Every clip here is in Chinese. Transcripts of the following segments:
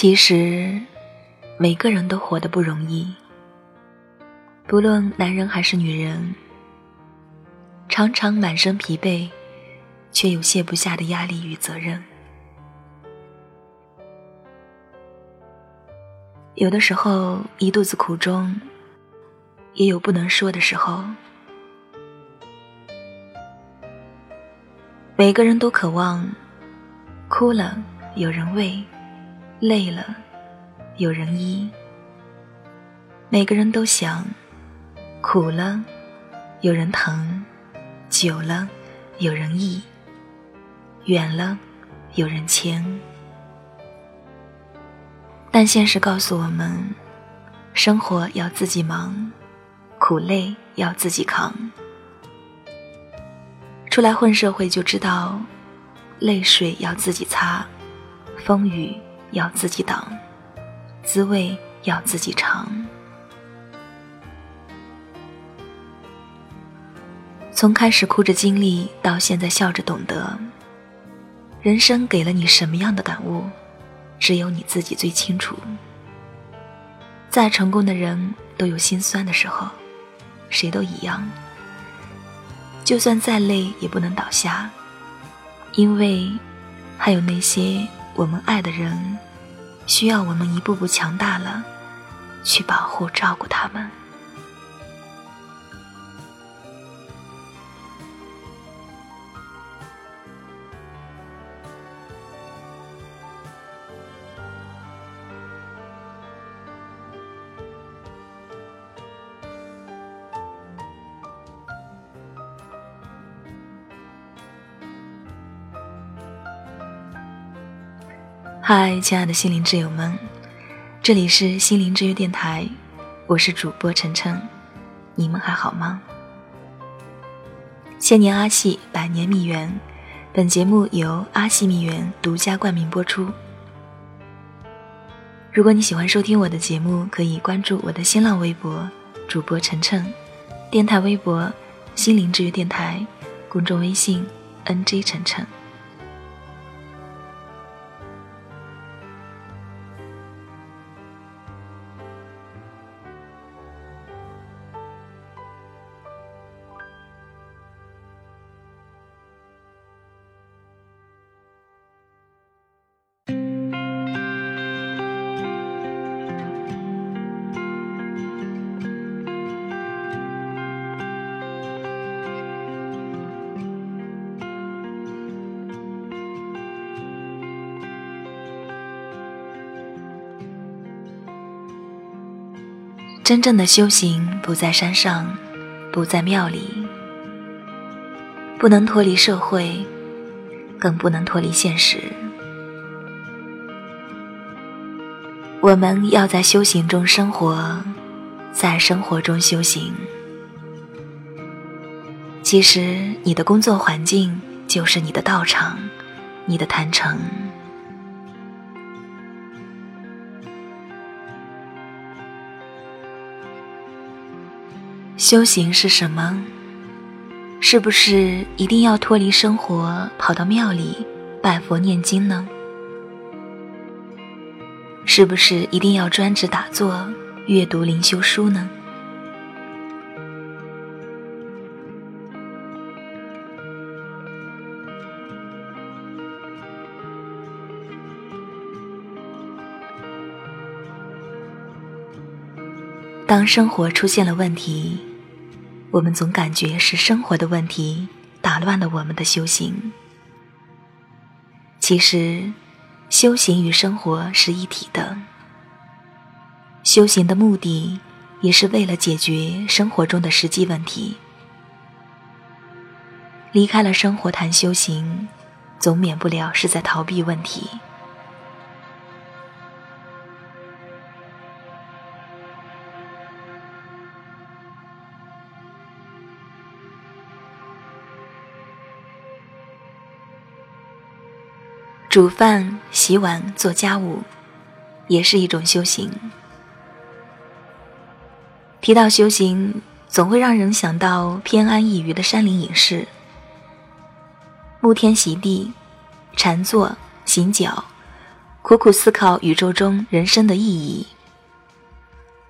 其实，每个人都活得不容易，不论男人还是女人，常常满身疲惫，却有卸不下的压力与责任。有的时候一肚子苦衷，也有不能说的时候。每个人都渴望，哭了有人喂。累了，有人医；每个人都想，苦了，有人疼；久了，有人忆；远了，有人牵。但现实告诉我们，生活要自己忙，苦累要自己扛。出来混社会就知道，泪水要自己擦，风雨。要自己挡，滋味要自己尝。从开始哭着经历，到现在笑着懂得，人生给了你什么样的感悟，只有你自己最清楚。再成功的人都有心酸的时候，谁都一样。就算再累，也不能倒下，因为还有那些。我们爱的人，需要我们一步步强大了，去保护、照顾他们。嗨，亲爱的心灵挚友们，这里是心灵之约电台，我是主播晨晨，你们还好吗？千年阿细，百年蜜源，本节目由阿细蜜源独家冠名播出。如果你喜欢收听我的节目，可以关注我的新浪微博主播晨晨，电台微博心灵之约电台，公众微信 nj 晨晨。真正的修行不在山上，不在庙里，不能脱离社会，更不能脱离现实。我们要在修行中生活，在生活中修行。其实，你的工作环境就是你的道场，你的坛城。修行是什么？是不是一定要脱离生活，跑到庙里拜佛念经呢？是不是一定要专职打坐、阅读灵修书呢？当生活出现了问题。我们总感觉是生活的问题打乱了我们的修行。其实，修行与生活是一体的。修行的目的也是为了解决生活中的实际问题。离开了生活谈修行，总免不了是在逃避问题。煮饭、洗碗、做家务，也是一种修行。提到修行，总会让人想到偏安一隅的山林隐士，沐天席地、禅坐、行脚，苦苦思考宇宙中人生的意义。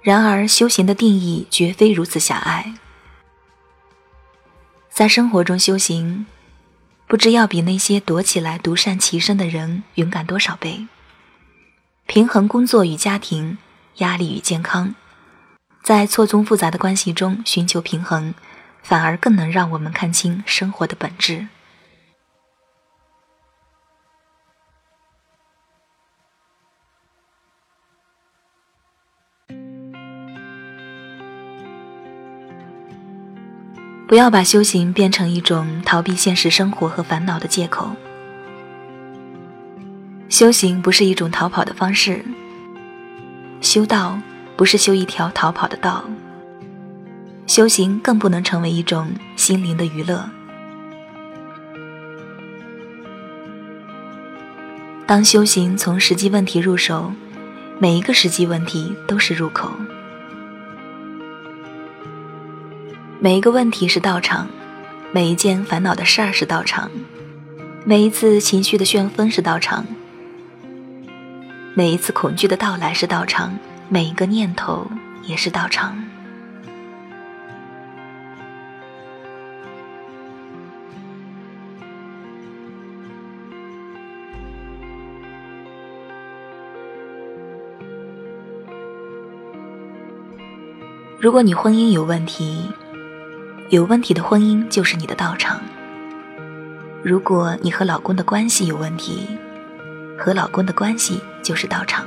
然而，修行的定义绝非如此狭隘。在生活中修行，不知要比那些躲起来独善其身的人勇敢多少倍。平衡工作与家庭，压力与健康，在错综复杂的关系中寻求平衡，反而更能让我们看清生活的本质。不要把修行变成一种逃避现实生活和烦恼的借口。修行不是一种逃跑的方式，修道不是修一条逃跑的道，修行更不能成为一种心灵的娱乐。当修行从实际问题入手，每一个实际问题都是入口。每一个问题是道场，每一件烦恼的事儿是道场，每一次情绪的旋风是道场，每一次恐惧的到来是道场，每一个念头也是道场。如果你婚姻有问题，有问题的婚姻就是你的道场。如果你和老公的关系有问题，和老公的关系就是道场。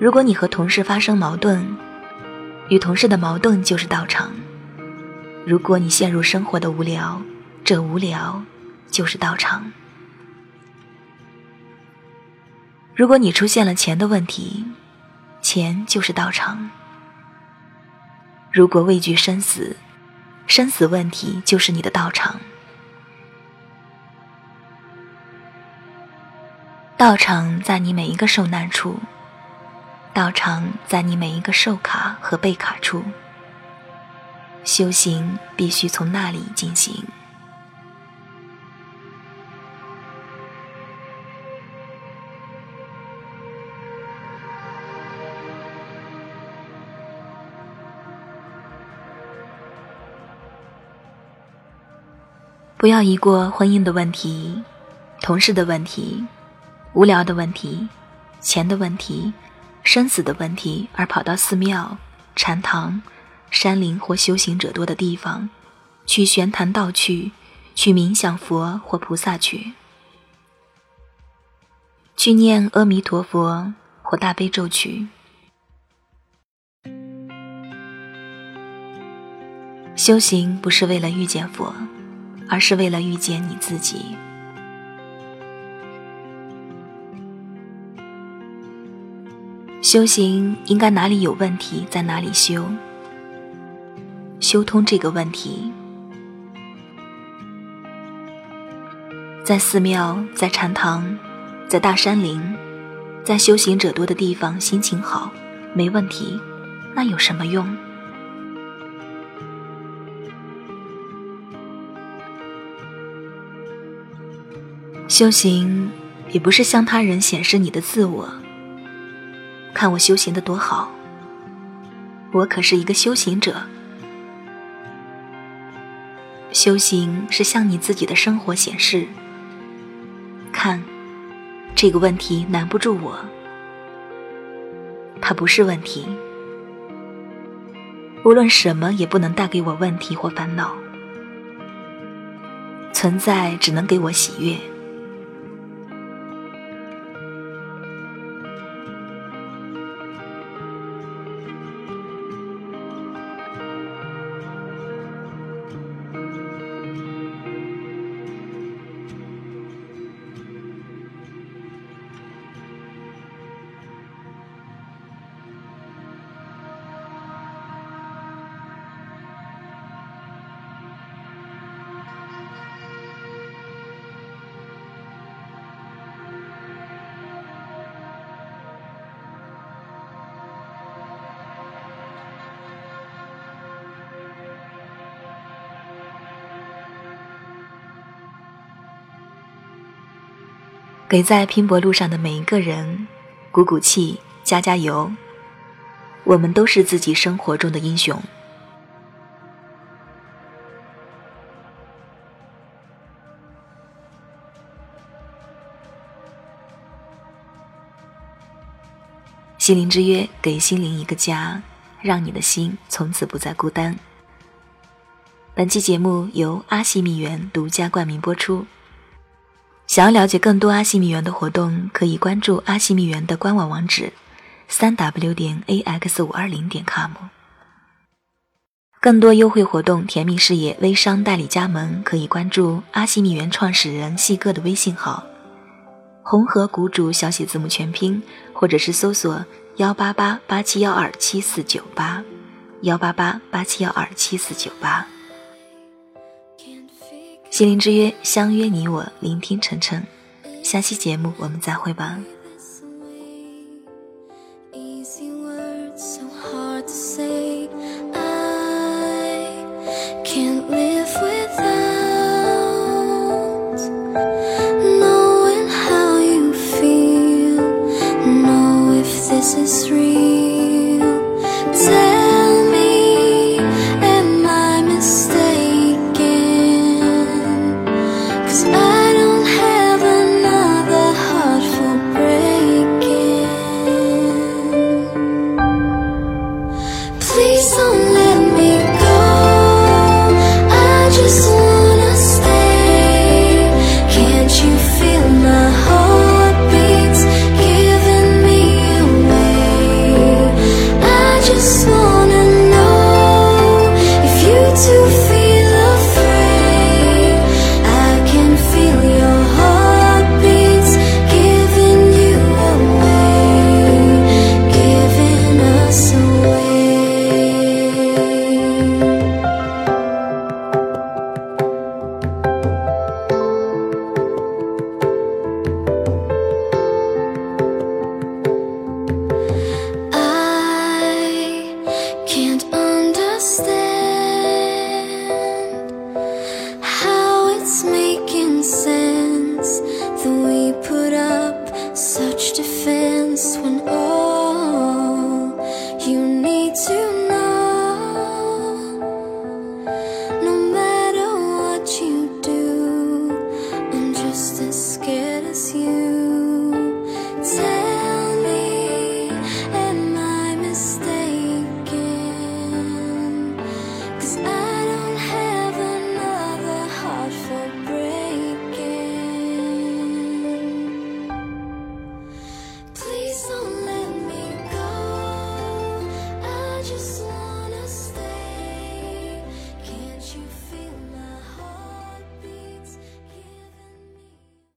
如果你和同事发生矛盾，与同事的矛盾就是道场。如果你陷入生活的无聊，这无聊就是道场。如果你出现了钱的问题，钱就是道场。如果畏惧生死，生死问题就是你的道场。道场在你每一个受难处，道场在你每一个受卡和被卡处。修行必须从那里进行。不要一过婚姻的问题、同事的问题、无聊的问题、钱的问题、生死的问题，而跑到寺庙、禅堂、山林或修行者多的地方，去玄谈道去，去冥想佛或菩萨去，去念阿弥陀佛或大悲咒去。修行不是为了遇见佛。而是为了遇见你自己。修行应该哪里有问题，在哪里修，修通这个问题。在寺庙，在禅堂，在大山林，在修行者多的地方，心情好，没问题，那有什么用？修行也不是向他人显示你的自我。看我修行的多好，我可是一个修行者。修行是向你自己的生活显示。看，这个问题难不住我，它不是问题。无论什么也不能带给我问题或烦恼。存在只能给我喜悦。给在拼搏路上的每一个人鼓鼓气、加加油。我们都是自己生活中的英雄。心灵之约，给心灵一个家，让你的心从此不再孤单。本期节目由阿西蜜园独家冠名播出。想要了解更多阿西蜜园的活动，可以关注阿西蜜园的官网网址：三 w 点 a x 五二零点 com。更多优惠活动、甜蜜事业、微商代理加盟，可以关注阿西蜜园创始人细哥的微信号：红河谷主小写字母全拼，或者是搜索幺八八八七幺二七四九八，幺八八八七幺二七四九八。心灵之约，相约你我，聆听晨晨。下期节目我们再会吧。